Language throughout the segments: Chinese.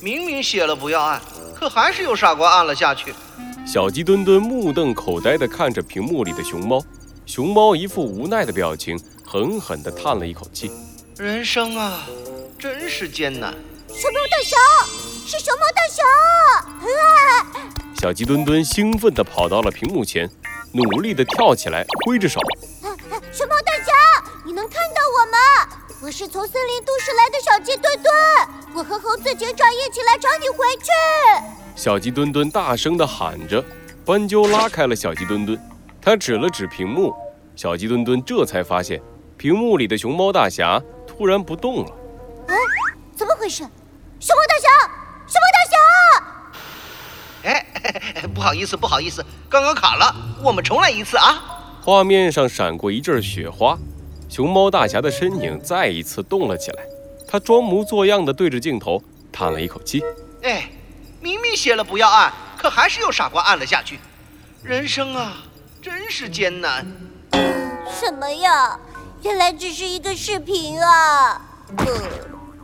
明明写了不要按，可还是有傻瓜按了下去。小鸡墩墩目瞪口呆地看着屏幕里的熊猫，熊猫一副无奈的表情，狠狠地叹了一口气。人生啊，真是艰难。熊猫大侠，是熊猫大侠！小鸡墩墩兴奋地跑到了屏幕前，努力地跳起来，挥着手。熊猫大侠，你能看到我吗？我是从森林都市来的小鸡墩墩，我和猴子警长一起来找你回去。小鸡墩墩大声地喊着，斑鸠拉开了小鸡墩墩，他指了指屏幕，小鸡墩墩这才发现，屏幕里的熊猫大侠突然不动了。啊，怎么回事？熊猫大侠，熊猫大侠！哎，不好意思，不好意思，刚刚卡了，我们重来一次啊！画面上闪过一阵雪花，熊猫大侠的身影再一次动了起来，他装模作样的对着镜头叹了一口气。哎。明明写了不要按，可还是有傻瓜按了下去。人生啊，真是艰难。什么呀？原来只是一个视频啊！呃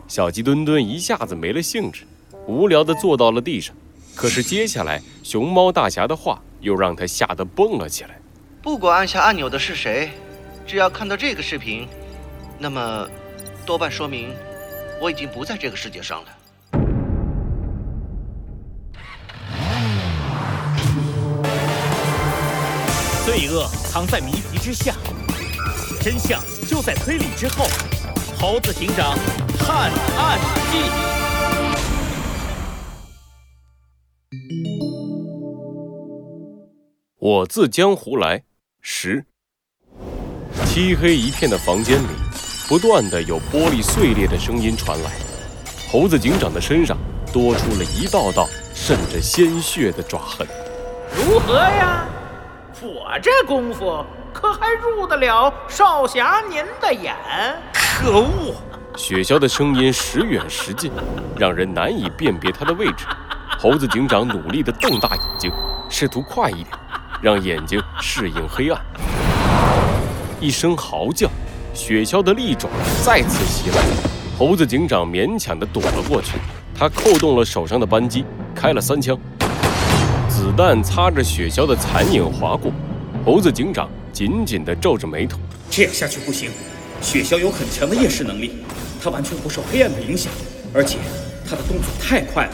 小鸡墩墩一下子没了兴致，无聊的坐到了地上。可是接下来熊猫大侠的话又让他吓得蹦了起来。不管按下按钮的是谁，只要看到这个视频，那么多半说明我已经不在这个世界上了。罪恶藏在谜题之下，真相就在推理之后。猴子警长探案记。我自江湖来，十。漆黑一片的房间里，不断的有玻璃碎裂的声音传来。猴子警长的身上多出了一道道渗着鲜血的爪痕。如何呀？我这功夫可还入得了少侠您的眼？可恶！雪橇的声音时远时近，让人难以辨别他的位置。猴子警长努力地瞪大眼睛，试图快一点，让眼睛适应黑暗。一声嚎叫，雪橇的利爪再次袭来，猴子警长勉强地躲了过去。他扣动了手上的扳机，开了三枪。子弹擦着雪橇的残影划过，猴子警长紧紧地皱着眉头。这样下去不行，雪橇有很强的夜视能力，它完全不受黑暗的影响，而且它的动作太快了，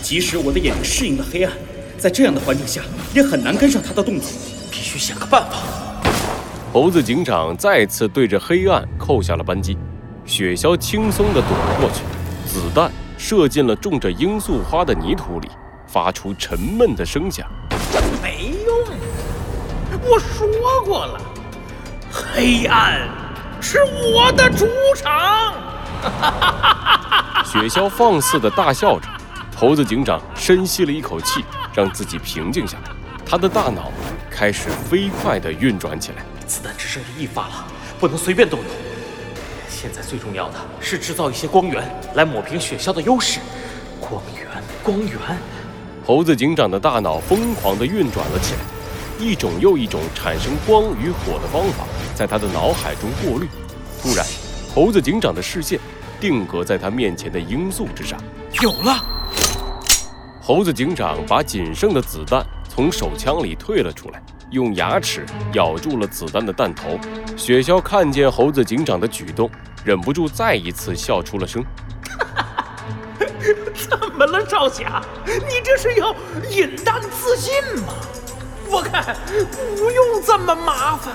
即使我的眼睛适应了黑暗，在这样的环境下也很难跟上它的动作。必须想个办法。猴子警长再次对着黑暗扣下了扳机，雪橇轻松地躲了过去，子弹射进了种着罂粟花的泥土里。发出沉闷的声响，没用。我说过了，黑暗是我的主场。雪橇放肆的大笑着，猴子警长深吸了一口气，让自己平静下来。他的大脑开始飞快地运转起来。子弹只剩下一发了，不能随便动用。现在最重要的是制造一些光源来抹平雪橇的优势。光源，光源。猴子警长的大脑疯狂地运转了起来，一种又一种产生光与火的方法在他的脑海中过滤。突然，猴子警长的视线定格在他面前的罂粟之上。有了！猴子警长把仅剩的子弹从手枪里退了出来，用牙齿咬住了子弹的弹头。雪橇看见猴子警长的举动，忍不住再一次笑出了声。怎么了，少侠？你这是要引弹自尽吗？我看不用这么麻烦，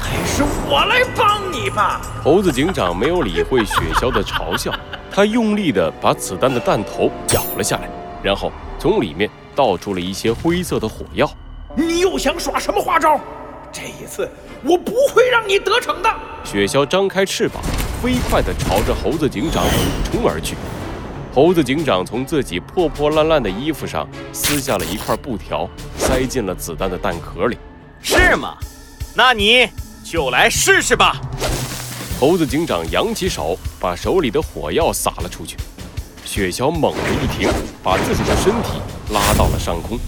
还是我来帮你吧。猴子警长没有理会雪橇的嘲笑，他用力地把子弹的弹头咬了下来，然后从里面倒出了一些灰色的火药。你又想耍什么花招？这一次我不会让你得逞的。雪橇张开翅膀，飞快地朝着猴子警长俯冲而去。猴子警长从自己破破烂烂的衣服上撕下了一块布条，塞进了子弹的弹壳里。是吗？那你就来试试吧。猴子警长扬起手，把手里的火药撒了出去。雪橇猛地一停，把自己的身体拉到了上空。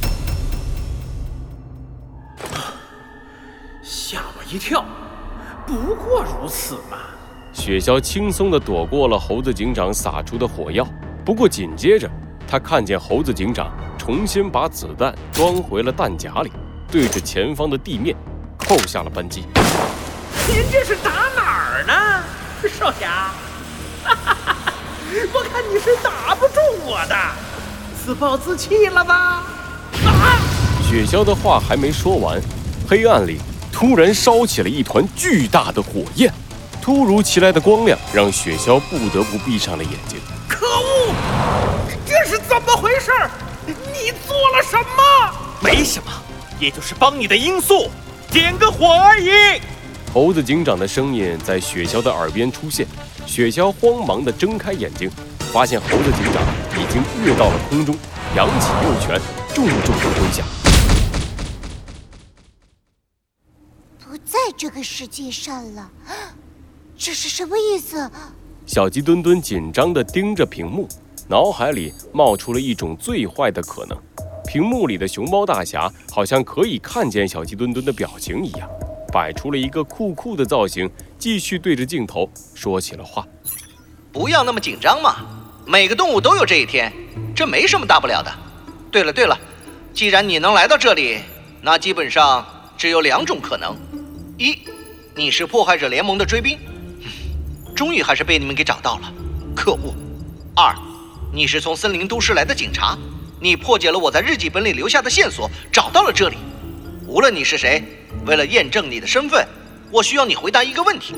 吓我一跳，不过如此嘛。雪橇轻松地躲过了猴子警长撒出的火药。不过紧接着，他看见猴子警长重新把子弹装回了弹夹里，对着前方的地面扣下了扳机。您这是打哪儿呢，少侠？我看你是打不中我的，自暴自弃了吧？啊！雪橇的话还没说完，黑暗里突然烧起了一团巨大的火焰，突如其来的光亮让雪橇不得不闭上了眼睛。可恶！这是怎么回事？你做了什么？没什么，也就是帮你的罂粟点个火而已。猴子警长的声音在雪橇的耳边出现，雪橇慌忙地睁开眼睛，发现猴子警长已经跃到了空中，扬起右拳，重重地挥下。不在这个世界上了，这是什么意思？小鸡墩墩紧张地盯着屏幕，脑海里冒出了一种最坏的可能：屏幕里的熊猫大侠好像可以看见小鸡墩墩的表情一样，摆出了一个酷酷的造型，继续对着镜头说起了话。不要那么紧张嘛，每个动物都有这一天，这没什么大不了的。对了对了，既然你能来到这里，那基本上只有两种可能：一，你是破坏者联盟的追兵，终于还是被你们给找到了，可恶；二，你是从森林都市来的警察，你破解了我在日记本里留下的线索，找到了这里。无论你是谁，为了验证你的身份，我需要你回答一个问题。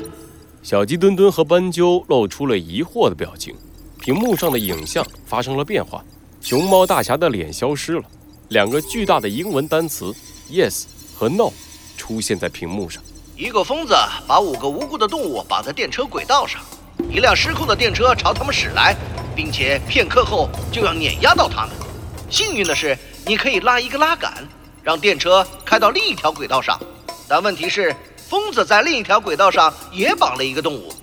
小鸡墩墩和斑鸠露出了疑惑的表情，屏幕上的影像发生了变化，熊猫大侠的脸消失了，两个巨大的英文单词 “yes” 和 “no” 出现在屏幕上。一个疯子把五个无辜的动物绑在电车轨道上，一辆失控的电车朝他们驶来，并且片刻后就要碾压到他们。幸运的是，你可以拉一个拉杆，让电车开到另一条轨道上。但问题是，疯子在另一条轨道上也绑了一个动物，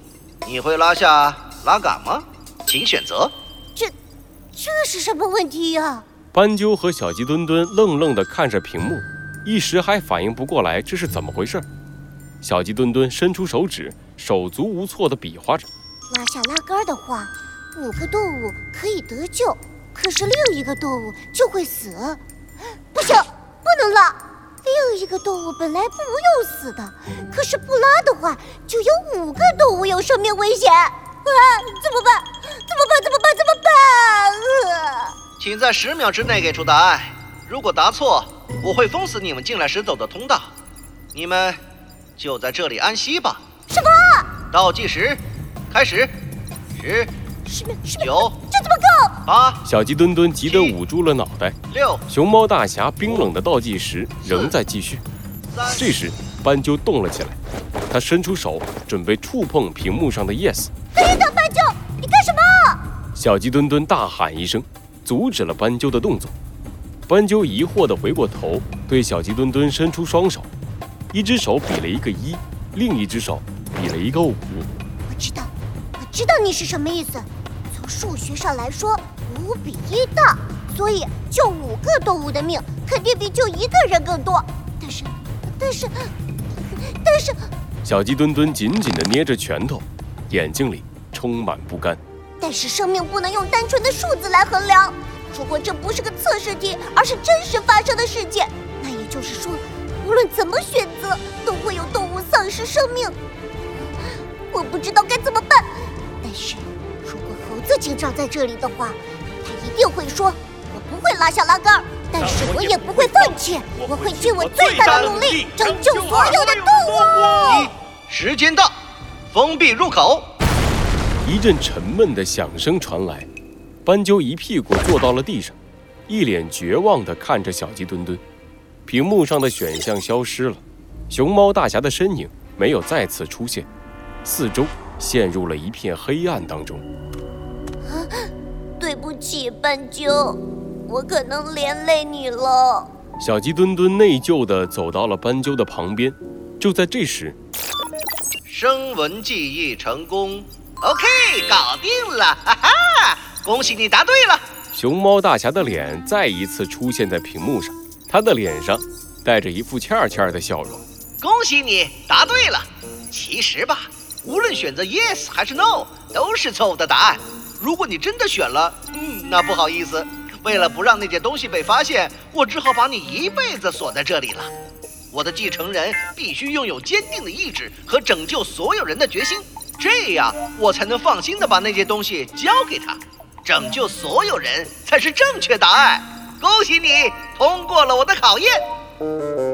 你会拉下拉杆吗？请选择。这，这是什么问题呀？斑鸠和小鸡墩墩愣愣地看着屏幕，一时还反应不过来这是怎么回事。小鸡墩墩伸出手指，手足无措地比划着。拉下拉杆的话，五个动物可以得救，可是另一个动物就会死。不行，不能拉。另一个动物本来不用死的，可是不拉的话，就有五个动物有生命危险。啊，怎么办？怎么办？怎么办？怎么办？啊！请在十秒之内给出答案。如果答错，我会封死你们进来时走的通道。你们就在这里安息吧。什么？倒计时，开始。十、十秒，十秒，九，这怎么够？八，小鸡墩墩急得捂住了脑袋。六，熊猫大侠冰冷的倒计时仍在继续。三，这时，斑鸠动了起来，他伸出手准备触碰屏幕上的 yes。等一等，斑鸠，你干什么？小鸡墩墩大喊一声，阻止了斑鸠的动作。斑鸠疑惑地回过头，对小鸡墩墩伸出双手，一只手比了一个一，另一只手比了一个五。我知道，我知道你是什么意思。从数学上来说，五比一大，所以救五个动物的命肯定比救一个人更多。但是，但是，但是，小鸡墩墩紧紧地捏着拳头，眼睛里充满不甘。但是生命不能用单纯的数字来衡量。如果这不是个测试题，而是真实发生的事件，那也就是说，无论怎么选择，都会有动物丧失生命。我不知道该怎么办。但是，如果猴子警长在这里的话，他一定会说：“我不会拉下拉杆，但是我也不会放弃，我会尽我最大的努力拯救所有的动物。”时间到，封闭入口。一阵沉闷的响声传来，斑鸠一屁股坐到了地上，一脸绝望地看着小鸡墩墩。屏幕上的选项消失了，熊猫大侠的身影没有再次出现，四周陷入了一片黑暗当中。对不起，斑鸠，我可能连累你了。小鸡墩墩内疚地走到了斑鸠的旁边。就在这时，声纹记忆成功，OK，搞定了，哈哈！恭喜你答对了。熊猫大侠的脸再一次出现在屏幕上，他的脸上带着一副欠欠的笑容。恭喜你答对了。其实吧，无论选择 yes 还是 no，都是错误的答案。如果你真的选了，嗯，那不好意思，为了不让那件东西被发现，我只好把你一辈子锁在这里了。我的继承人必须拥有坚定的意志和拯救所有人的决心，这样我才能放心的把那些东西交给他。拯救所有人才是正确答案。恭喜你通过了我的考验。